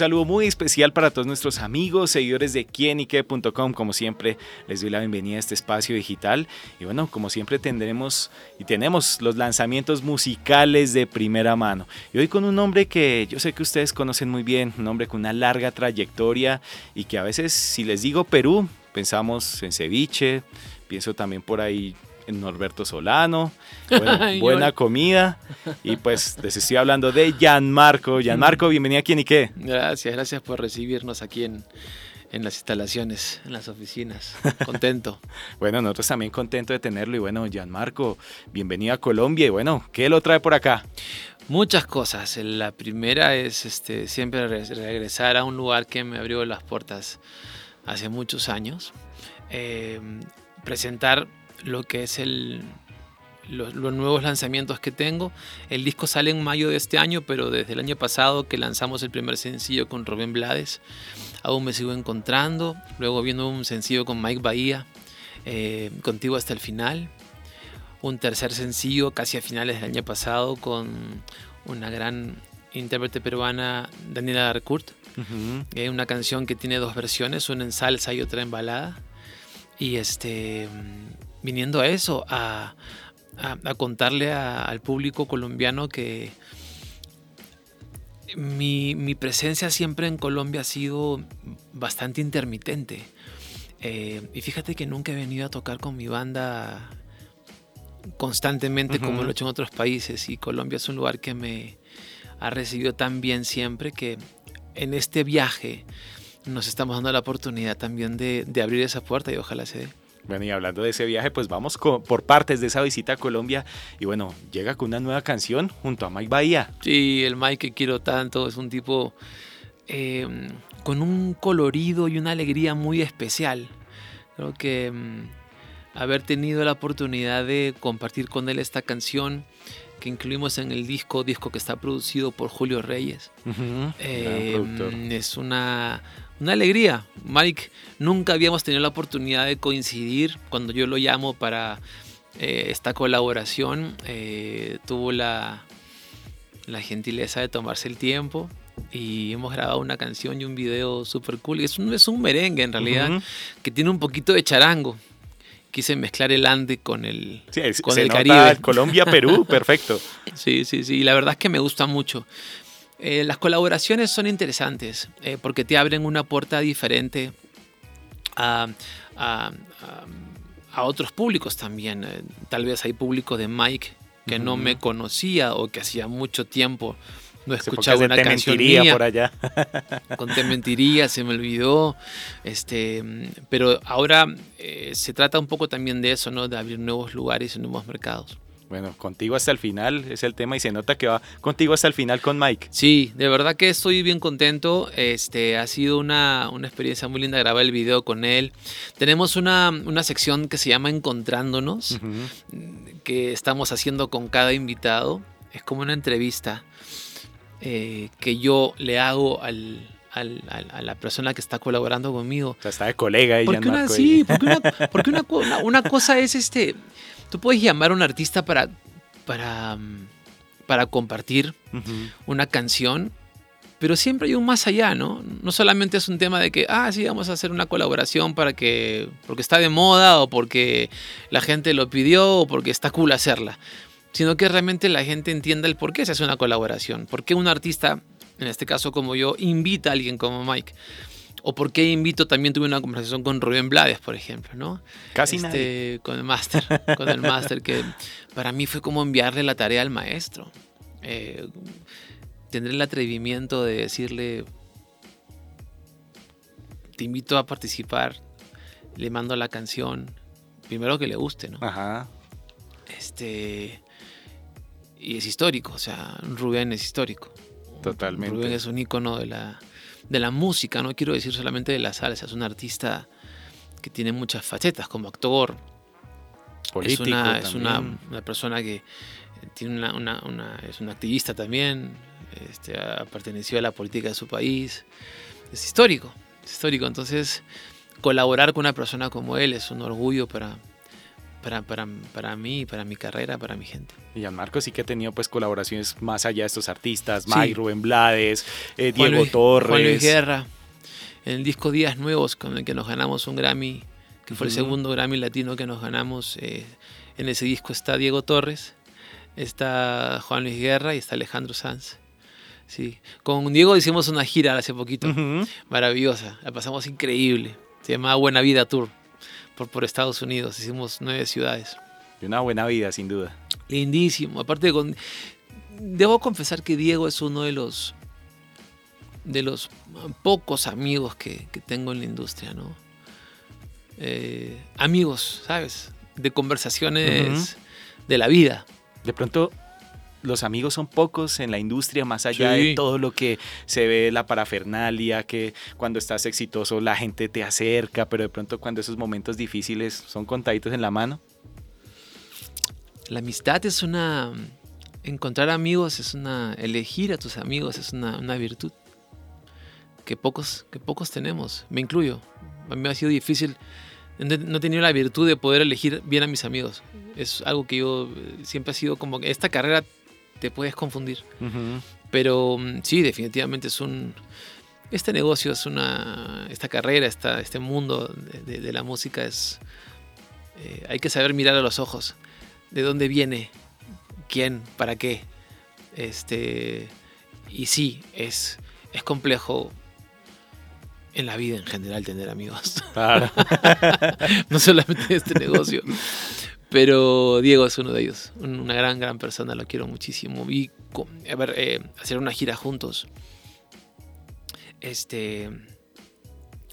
Saludo muy especial para todos nuestros amigos, seguidores de quienique.com. Como siempre, les doy la bienvenida a este espacio digital. Y bueno, como siempre tendremos y tenemos los lanzamientos musicales de primera mano. Y hoy con un hombre que yo sé que ustedes conocen muy bien, un hombre con una larga trayectoria y que a veces, si les digo Perú, pensamos en ceviche, pienso también por ahí Norberto Solano, buena, comida. Y pues les estoy hablando de Gianmarco. Gianmarco, bienvenido aquí en Ike. Gracias, gracias por recibirnos aquí en, en las instalaciones, en las oficinas. Contento. bueno, nosotros también contentos de tenerlo. Y bueno, Gianmarco, bienvenido a Colombia. Y bueno, ¿qué lo trae por acá? Muchas cosas. La primera es este, siempre regresar a un lugar que me abrió las puertas hace muchos años. Eh, presentar lo que es el, los, nuevos lanzamientos que tengo. El disco sale en mayo de este año, pero desde el año pasado que lanzamos el primer sencillo con Rubén Blades, aún me sigo encontrando. Luego viendo un sencillo con Mike Bahía, eh, Contigo hasta el final. Un tercer sencillo casi a finales del año pasado con una gran intérprete peruana, Daniela Darcourt. Uh una canción que tiene dos versiones, una en salsa y otra en balada. Y este viniendo a eso, a, contarle al público colombiano que mi, presencia siempre en Colombia ha sido bastante intermitente. Eh, y fíjate que nunca he venido a tocar con mi banda constantemente como lo he hecho en otros países. Y Colombia es un lugar que me ha recibido tan bien siempre que en este viaje nos estamos dando la oportunidad también de, de abrir esa puerta y ojalá se dé. Bueno, y hablando de ese viaje, pues vamos por partes de esa visita a Colombia. Y bueno, llega con una nueva canción junto a Mike Bahía. Sí, el Mike que quiero tanto es un tipo em, con un colorido y una alegría muy especial. Creo que em, haber tenido la oportunidad de compartir con él esta canción que incluimos en el disco, disco que está producido por Julio Reyes. Em, es una, una alegría. Mike, nunca habíamos tenido la oportunidad de coincidir cuando yo lo llamo para eh, esta colaboración. Eh, tuvo la, la gentileza de tomarse el tiempo y hemos grabado una canción y un video súper cool. Es un, es un merengue en realidad que tiene un poquito de charango. Quise mezclar el Ande con el, con el Caribe. Colombia, Perú, perfecto. Sí, sí, sí. Y la verdad es que me gusta mucho. Eh, las colaboraciones son interesantes eh, porque te abren una puerta diferente a, otros públicos también. Eh, tal vez hay público de Mike que no me conocía o que hacía mucho tiempo no escuchaba una canción mía. por allá. Con Te mentiría, se me olvidó. Este, pero ahora se trata un poco también de eso, ¿no? De abrir nuevos lugares y nuevos mercados. Bueno, contigo hasta el final es el tema y se nota que va contigo hasta el final con Mike. Sí, de verdad que estoy bien contento. Este, ha sido una, experiencia muy linda grabar el video con él. Tenemos una, sección que se llama Encontrándonos, que estamos haciendo con cada invitado. Es como una entrevista eh, que yo le hago al, a la persona que está colaborando conmigo. O sea, está de colega y porque una, Sí, porque, una, cosa es este Tú puedes llamar a un artista para, para, para compartir una canción, pero siempre hay un más allá, ¿no? No solamente es un tema de que, ah, sí, vamos a hacer una colaboración para que, porque está de moda o porque la gente lo pidió o porque está cool hacerla, sino que realmente la gente entienda el por qué se hace una colaboración, por qué un artista, en este caso como yo, invita a alguien como Mike o por qué invito, también tuve una conversación con Rubén Blades, por ejemplo, ¿no? Casi este, Con el máster, con el máster, que para mí fue como enviarle la tarea al maestro. Eh, tendré el atrevimiento de decirle, te invito a participar, le mando la canción, primero que le guste, ¿no? Ajá. Este, y es histórico, o sea, Rubén es histórico. Totalmente. Rubén es un icono de la de la música, no quiero decir solamente de la salsa, es un artista que tiene muchas facetas como actor. Político es una, es una, persona que tiene una, una, es un activista también, este, ha pertenecido a la política de su país. Es histórico, es histórico. Entonces, colaborar con una persona como él es un orgullo para, para, para, para mí, para mi carrera, para mi gente. Y Gianmarco sí que ha tenido pues colaboraciones más allá de estos artistas, Mike, Rubén Blades, eh, Diego Torres. Juan Luis Guerra, en el disco Días Nuevos, con el que nos ganamos un Grammy, que fue el segundo Grammy latino que nos ganamos. Eh, en ese disco está Diego Torres, está Juan Luis Guerra y está Alejandro Sanz. Sí. Con Diego hicimos una gira hace poquito, maravillosa, la pasamos increíble. Se llamaba Buena Vida Tour por, por Estados Unidos, hicimos nueve ciudades. Y una buena vida, sin duda. Lindísimo. Aparte, con, debo confesar que Diego es uno de los de los pocos amigos que, tengo en la industria, ¿no? Eh, amigos, ¿sabes? De conversaciones de la vida. De pronto, los amigos son pocos en la industria, más allá de todo lo que se ve, la parafernalia, que cuando estás exitoso la gente te acerca, pero de pronto cuando esos momentos difíciles son contaditos en la mano. La amistad es una... Encontrar amigos es una... Elegir a tus amigos es una, una virtud que pocos, que pocos tenemos. Me incluyo. A mí me ha sido difícil no he tenido la virtud de poder elegir bien a mis amigos. Es algo que yo eh, siempre ha sido como esta carrera te puedes confundir. Pero mm, sí, definitivamente es un... Este negocio es una... Esta carrera, esta, este mundo de, la música es... Eh, hay que saber mirar a los ojos. ¿De dónde viene? ¿Quién? ¿Para qué? Este... Y sí, es, es complejo en la vida en general tener amigos. Claro. no solamente este negocio. Pero Diego es uno de ellos, una gran, gran persona, lo quiero muchísimo. Y a ver, eh, hacer una gira juntos. Este.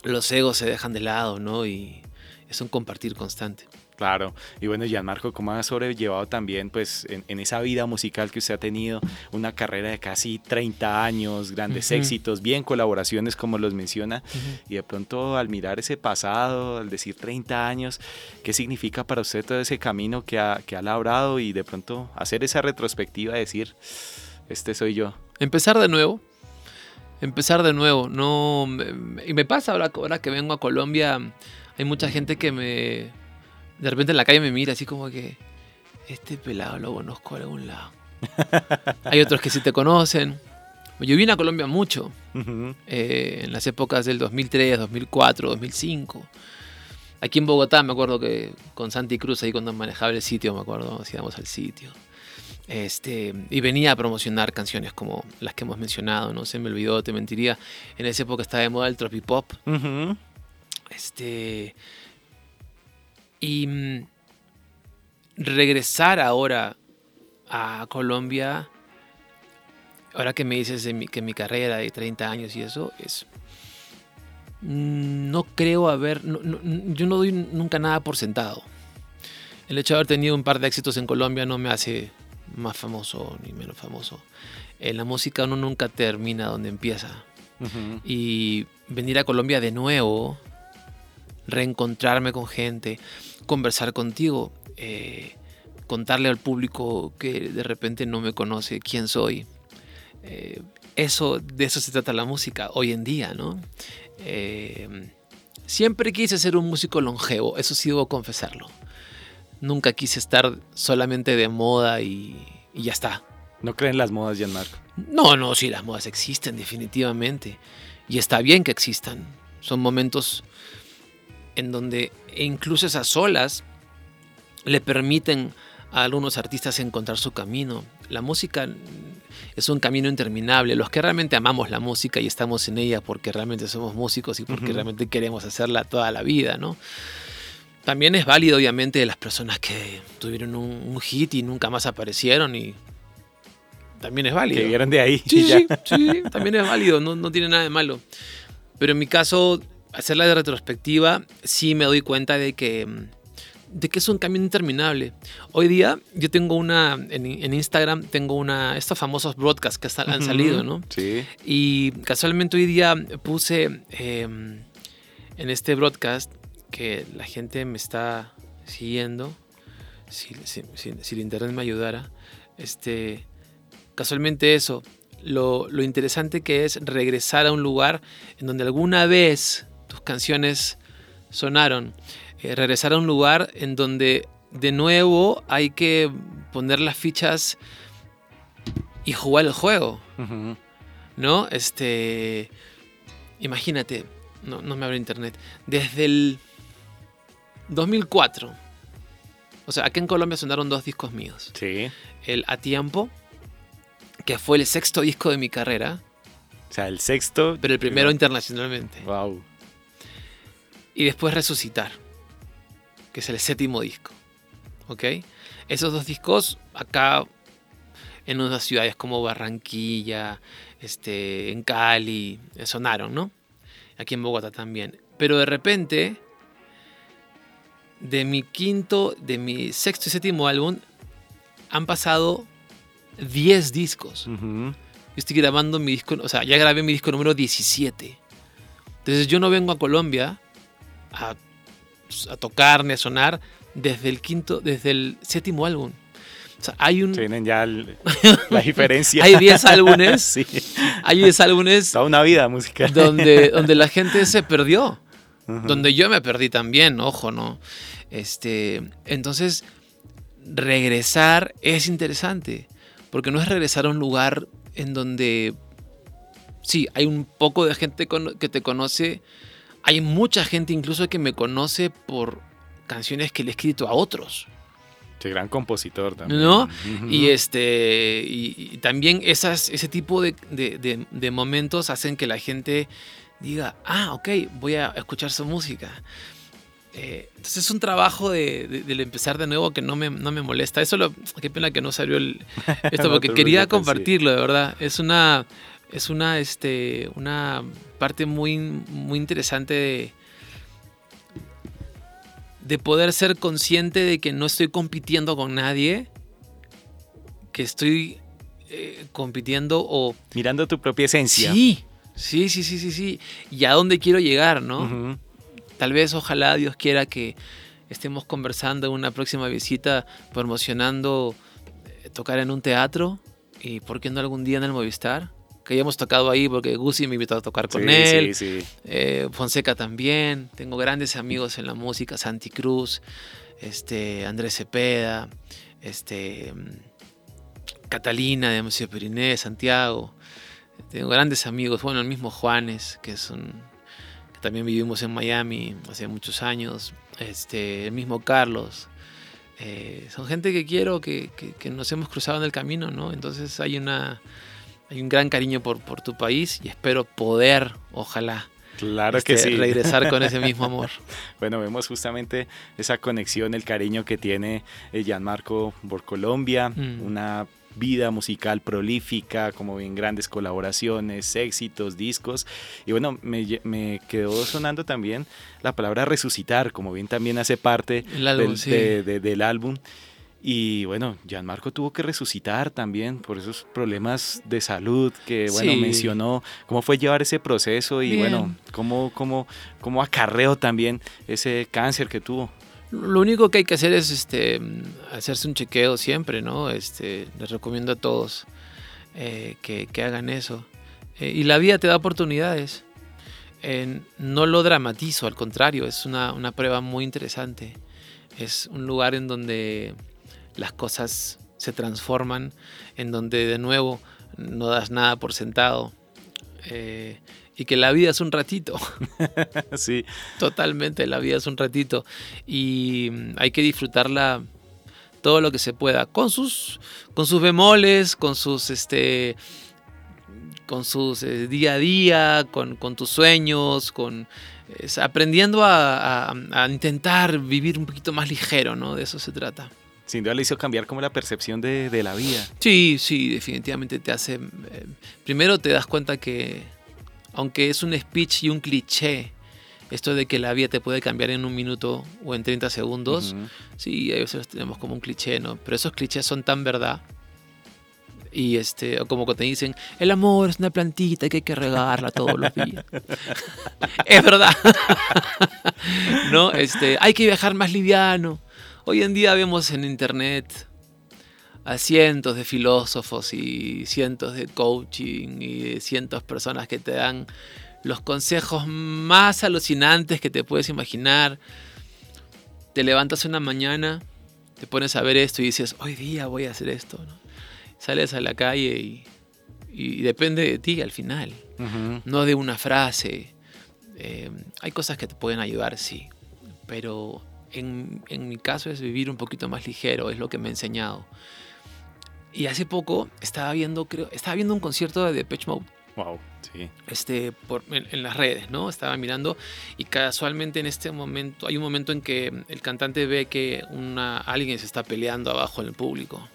Los egos se dejan de lado, ¿no? Y es un compartir constante. Claro, y bueno, Gianmarco, ¿cómo ha sobrellevado también, pues, en, esa vida musical que usted ha tenido, una carrera de casi 30 años, grandes éxitos, bien colaboraciones, como los menciona, y de pronto al mirar ese pasado, al decir 30 años, ¿qué significa para usted todo ese camino que ha, que ha labrado y de pronto hacer esa retrospectiva, decir, este soy yo? Empezar de nuevo, empezar de nuevo, no, y me pasa ahora, ahora que vengo a Colombia, hay mucha gente que me de repente en la calle me mira así como que, este pelado lo conozco de algún lado. Hay otros que sí te conocen. Yo vine a Colombia mucho, eh, en las épocas del 2003, 2004, 2005. Aquí en Bogotá me acuerdo que con Santi Cruz, ahí cuando manejaba el sitio, me acuerdo, íbamos al sitio. Este, y venía a promocionar canciones como las que hemos mencionado, no se me olvidó, te mentiría. En esa época estaba de moda el tropipop. Este, y mm, regresar ahora a Colombia, ahora que me dices que mi carrera de 30 años y eso, es... Mm, no creo haber... yo no doy nunca nada por sentado. El hecho de haber tenido un par de éxitos en Colombia no me hace más famoso ni menos famoso. En la música uno nunca termina donde empieza. Y venir a Colombia de nuevo reencontrarme con gente, conversar contigo, eh, contarle al público que de repente no me conoce quién soy. Eh, eso, de eso se trata la música hoy en día, ¿no? Eh, siempre quise ser un músico longevo, eso sí debo confesarlo. Nunca quise estar solamente de moda y, y ya está. ¿No creen las modas, Gianmarco? No, no, sí, las modas existen definitivamente. Y está bien que existan. Son momentos en donde incluso esas olas le permiten a algunos artistas encontrar su camino. La música es un camino interminable. Los que realmente amamos la música y estamos en ella porque realmente somos músicos y porque realmente queremos hacerla toda la vida, ¿no? También es válido, obviamente, de las personas que tuvieron un, hit y nunca más aparecieron y también es válido. Que vieron de ahí. Sí, sí, sí, también es válido, no, no tiene nada de malo. Pero en mi caso, hacerla de retrospectiva, sí me doy cuenta de que, de que es un camino interminable. Hoy día yo tengo una, en, Instagram tengo una, estos famosos broadcasts que han salido, ¿no? Sí. Y casualmente hoy día puse em, en este broadcast que la gente me está siguiendo, si, si, si, el internet me ayudara, este, casualmente eso, lo, lo interesante que es regresar a un lugar en donde alguna vez canciones sonaron. Eh, regresar a un lugar en donde de nuevo hay que poner las fichas y jugar el juego. ¿No? Este. Imagínate, no, no me abre internet. Desde el 2004. O sea, aquí en Colombia sonaron dos discos míos. Sí. El A Tiempo, que fue el sexto disco de mi carrera, O sea, el sexto. pero el primero internacionalmente. Wow. Y después Resucitar, que es el séptimo disco. ¿Ok? Esos dos discos acá en unas ciudades como Barranquilla, este, en Cali, sonaron, ¿no? Aquí en Bogotá también. Pero de repente, de mi quinto, de mi sexto y séptimo álbum, han pasado 10 discos. Ujú. Yo estoy grabando mi disco, o sea, ya grabé mi disco número 17. Entonces yo no vengo a Colombia a, a tocar ni a sonar desde el quinto, desde el séptimo álbum. O sea, hay un, Tienen ya el- la diferencia. hay 10 álbumes, sí. hay 10 álbumes Toda una vida musical. donde, donde la gente se perdió. Donde yo me perdí también, ojo, ¿no? Este, entonces, regresar es interesante, porque no es regresar a un lugar en donde, sí, hay un poco de gente que te conoce, hay mucha gente incluso que me conoce por canciones que le he escrito a otros, Sí, gran compositor también. ¿no? Y, este, y, y también esas, ese tipo de, de- de- de momentos hacen que la gente diga, ah, ok, voy a escuchar su música. Eh, entonces es un trabajo de, empezar de nuevo que no me, no me molesta. Eso lo, qué pena que no salió el, esto porque quería compartirlo, de verdad. Es una, es una, este, una parte muy, muy interesante de, de poder ser consciente de que no estoy compitiendo con nadie, que estoy eh, compitiendo o... Mirando tu propia esencia. Sí, sí, sí, sí, sí, sí. Y a dónde quiero llegar, ¿no? Tal vez, ojalá Dios quiera que estemos conversando en una próxima visita, promocionando eh, tocar en un teatro y, ¿por qué no algún día en el Movistar? Que hayamos tocado ahí porque Gusi me invitó a tocar con Sí, él. Sí, sí. Eh, Fonseca también. Tengo grandes amigos en la música. Santi Cruz, este, Andrés Cepeda, este, Catalina de Museo Periné, Santiago. Tengo grandes amigos. Bueno, el mismo Juanes, que es un. que también vivimos en Miami hace muchos años. Este, el mismo Carlos. Eh, son gente que quiero, que, que- que nos hemos cruzado en el camino, ¿no? Entonces hay una. Hay un gran cariño por, por tu país y espero poder, ojalá, Claro este, que sí. regresar con ese mismo amor. Bueno, vemos justamente esa conexión, el cariño que tiene eh, Gianmarco por Colombia, Mm. una vida musical prolífica, como bien grandes colaboraciones, éxitos, discos. Y bueno, me, me quedó sonando también la palabra resucitar, como bien también hace parte álbum, del, sí. de- de- del álbum. Y bueno, Gianmarco tuvo que resucitar también por esos problemas de salud que, bueno, Sí. mencionó. ¿Cómo fue llevar ese proceso y, Bien. bueno, cómo, cómo, cómo acarreó también ese cáncer que tuvo? Lo único que hay que hacer es este, hacerse un chequeo siempre, ¿no? Este, les recomiendo a todos eh, que, que hagan eso. Eh, y la vida te da oportunidades. Eh, no lo dramatizo, al contrario, es una, una prueba muy interesante. Es un lugar en donde las cosas se transforman, en donde de nuevo no das nada por sentado. eh, y que la vida es un ratito. sí, Totalmente, la vida es un ratito y mm, hay que disfrutarla todo lo que se pueda, con sus, con sus bemoles, con sus, este, con sus eh, día a día, con, con tus sueños, con aprendiendo a, a- a intentar vivir un poquito más ligero, ¿no? De eso se trata. Sin duda le hizo cambiar como la percepción de, de la vida. Sí, sí, definitivamente te hace. eh, primero te das cuenta que, aunque es un speech y un cliché, esto de que la vida te puede cambiar en un minuto o en 30 segundos, sí, a veces tenemos como un cliché, ¿no? Pero esos clichés son tan verdad. Y este, o como que te dicen, el amor es una plantita que hay que regarla todos los días. es verdad. ¿No? Este, hay que viajar más liviano. Hoy en día vemos en internet a cientos de filósofos y cientos de coaching y cientos de personas que te dan los consejos más alucinantes que te puedes imaginar. Te levantas una mañana, te pones a ver esto y dices, hoy día voy a hacer esto. Sales a la calle y, depende de ti al final, no de una frase. Eh, hay cosas que te pueden ayudar, sí, pero en, en, mi caso es vivir un poquito más ligero, es lo que me ha enseñado. Y hace poco estaba viendo, creo, estaba viendo un concierto de Depeche Mode. Wow, sí. Este, por, en, las redes, ¿no? Estaba mirando y casualmente en este momento, hay un momento en que el cantante ve que una, alguien se está peleando abajo en el público.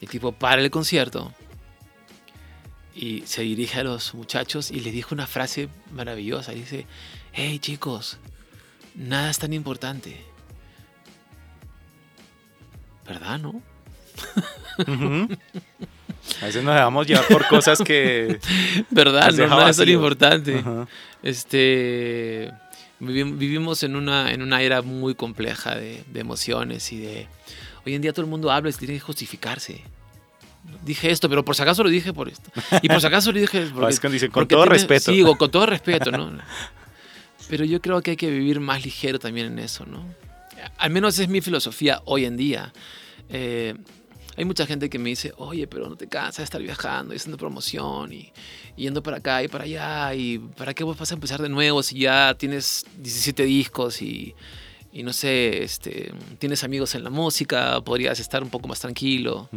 El tipo para el concierto y se dirige a los muchachos y les dijo una frase maravillosa. Dice, hey chicos, nada es tan importante. ¿Verdad, no? A veces nos dejamos llevar por cosas que. ¿Verdad? No, nada es tan importante. Este. Vivimos en una, en una era muy compleja de, emociones y de. Hoy en día todo el mundo habla y tiene que justificarse dije esto, pero por si acaso lo dije por esto. Y por si acaso lo dije porque, con todo respeto. Sí, con todo respeto, ¿no? Pero yo creo que hay que vivir más ligero también en eso, ¿no? Al menos es mi filosofía hoy en día. Eh, hay mucha gente que me dice, oye, pero no te cansas de estar viajando y haciendo promoción y, yendo para acá y para allá. ¿Y para qué vos vas a empezar de nuevo si ya tienes 17 discos y, y no sé, este, tienes amigos en la música, podrías estar un poco más tranquilo?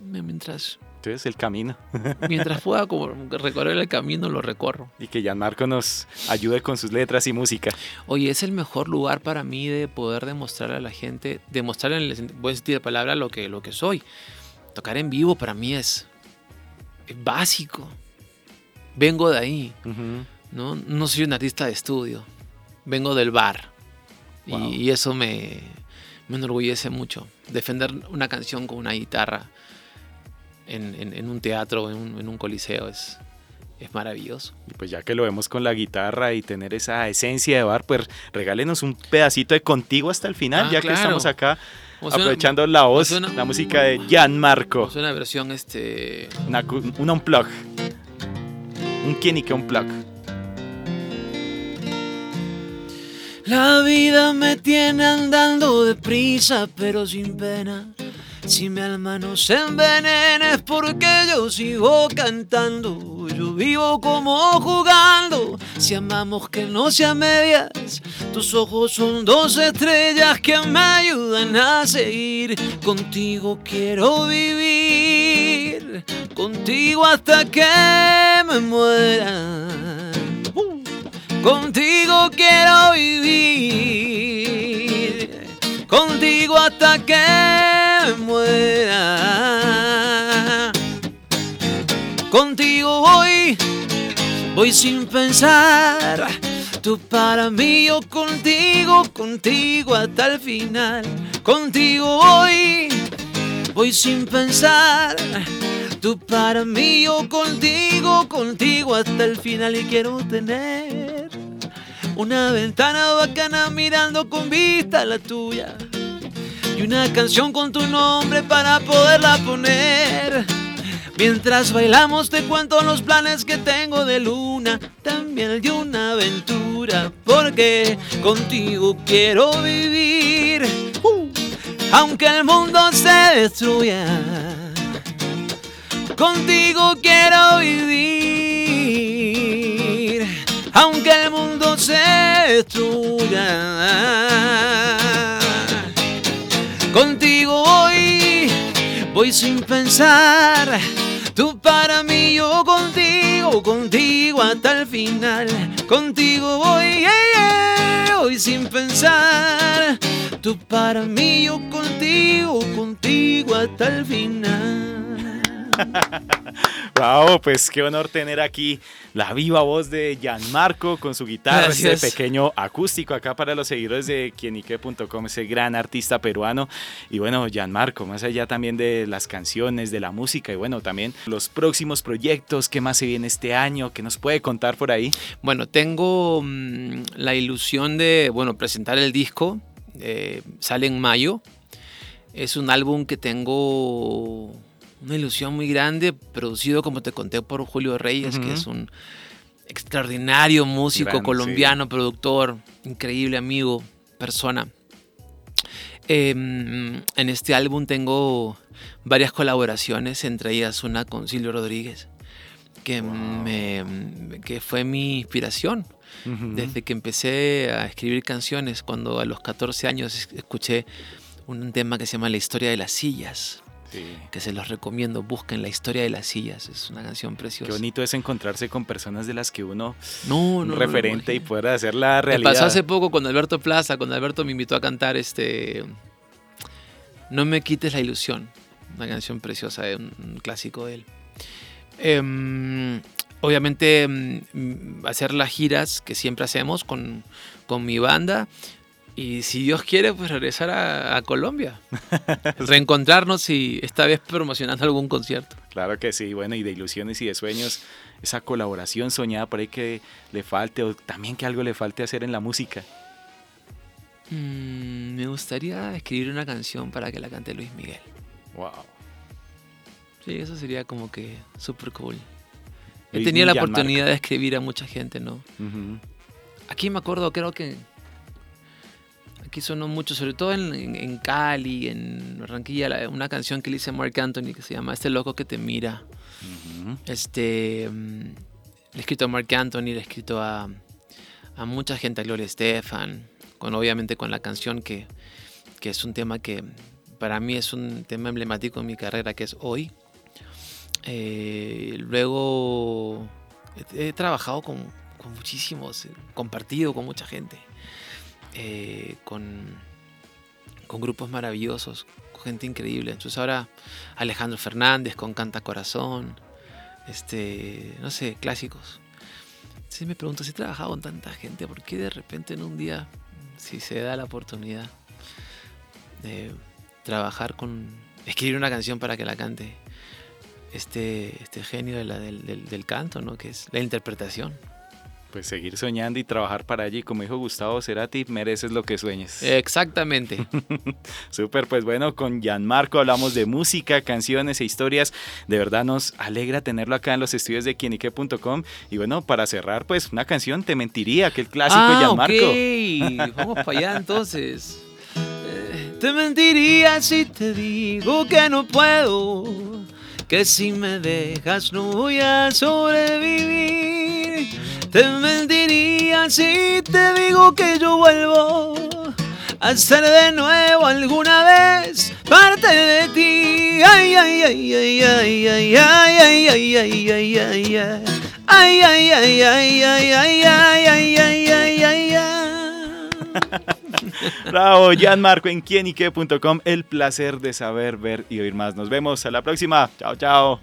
Mientras es el camino. Mientras pueda recorrer el camino, lo recorro. Y que Marco nos ayude con sus letras y música. Oye, es el mejor lugar para mí de poder demostrar a la gente, demostrar en el buen sentido de palabra lo que, lo que soy. Tocar en vivo para mí es, básico. Vengo de ahí. ¿no? no soy un artista de estudio. Vengo del bar. Y, eso me, me enorgullece mucho. Defender una canción con una guitarra en, un teatro, en un, coliseo, es, es maravilloso. Y pues ya que lo vemos con la guitarra y tener esa esencia de bar, pues regálenos un pedacito de contigo hasta el final, ah, ya que estamos acá aprovechando la voz, la música de Gianmarco. Es una versión, este... Una, un unplug. Un quién y qué unplug. La vida me tiene andando deprisa, pero sin pena. Si mi alma no se envenena es porque yo sigo cantando. Yo vivo como jugando. Si amamos que no sea medias, tus ojos son dos estrellas que me ayudan a seguir. Contigo quiero vivir. Contigo hasta que me muera. Contigo quiero vivir. Contigo hasta que muera. Contigo voy, voy sin pensar. Tú para mí, yo contigo, contigo hasta el final. Contigo voy, voy sin pensar. Tú para mí, yo contigo, contigo hasta el final. Y quiero tener una ventana bacana mirando con vista la tuya y una canción con tu nombre para poderla poner. Mientras bailamos te cuento los planes que tengo de luna, también de una aventura, porque contigo quiero vivir, aunque el mundo se destruya. Contigo quiero vivir, Contigo voy, voy sin pensar. Tú para mí, yo contigo, contigo hasta el final. Contigo voy, voy sin pensar. Tú para mí, yo contigo, contigo hasta el final. wow, pues qué honor tener aquí la viva voz de Gianmarco con su guitarra, ese pequeño acústico acá para los seguidores de quienique.com, ese gran artista peruano. Y bueno, Gianmarco, más allá también de las canciones, de la música y bueno, también los próximos proyectos, qué más se viene este año, qué nos puede contar por ahí. Bueno, tengo mm, la ilusión de, bueno, presentar el disco, eh, sale en mayo. Es un álbum que tengo una ilusión muy grande, producido, como te conté, por Julio Reyes, que es un extraordinario músico colombiano, productor, increíble amigo, persona. Em, en este álbum tengo varias colaboraciones, entre ellas una con Silvio Rodríguez, que, que fue mi inspiración. Desde que empecé a escribir canciones, cuando a los 14 años escuché un tema que se llama La historia de las sillas que se los recomiendo. Busquen la historia de las sillas, es una canción preciosa. Qué bonito es encontrarse con personas de las que uno no, no referente y pueda hacer la realidad. Me pasó hace poco con Alberto Plaza, cuando Alberto me invitó a cantar este No me quites la ilusión, una canción preciosa, un, clásico de él. Em, obviamente mm, hacer las giras que siempre hacemos con, con mi banda y si Dios quiere, pues regresar a, Colombia. Reencontrarnos y esta vez promocionando algún concierto. Claro que sí, bueno, y de ilusiones y de sueños, esa colaboración soñada por ahí que le falte o también que algo le falte hacer en la música. Mm, me gustaría escribir una canción para que la cante Luis Miguel. Wow. Sí, eso sería como que súper cool. He tenido la oportunidad de escribir a mucha gente, ¿no? Aquí me acuerdo, creo que aquí sonó mucho, sobre todo en, Cali, en Barranquilla, una canción que le hice a Mark Anthony que se llama Este loco que te mira. Este, mm, le he escrito a Mark Anthony, le he escrito a, mucha gente, a Gloria Estefan, con, obviamente con la canción que, es un tema que para mí es un tema emblemático en mi carrera, que es Hoy. Eh, luego he, trabajado con, con muchísimos, compartido con mucha gente. Eh, con, con grupos maravillosos, con gente increíble. Entonces ahora Alejandro Fernández con Canta Corazón, este, no sé, clásicos. Entonces me pregunto si he trabajado con tanta gente, ¿por qué de repente en un día, si se da la oportunidad de trabajar con, escribir una canción para que la cante este, este genio de la, del, del canto, ¿no? que es la interpretación pues seguir soñando y trabajar para allí. Como dijo Gustavo Cerati, mereces lo que sueñes. Exactamente. Súper, pues bueno, con Gianmarco hablamos de música, canciones e historias. De verdad nos alegra tenerlo acá en los estudios de quienique.com. Y bueno, para cerrar, pues una canción, Te Mentiría, que el clásico ah, Gianmarco. Vamos para allá entonces. Eh, te mentiría si te digo que no puedo, que si me dejas no voy a sobrevivir te mentiría si te digo que yo vuelvo a ser de nuevo alguna vez parte de ti. Ay, ay, ay, ay, ay, ay, ay, ay, ay, ay, ay, ay, ay. Ay, ay, ay, ay, ay, ay, ay, ay, ay, ay, ay, ay. Bravo, Marco en quienique.com. El placer de saber, ver y oír más. Nos vemos a la próxima. Chao, chao.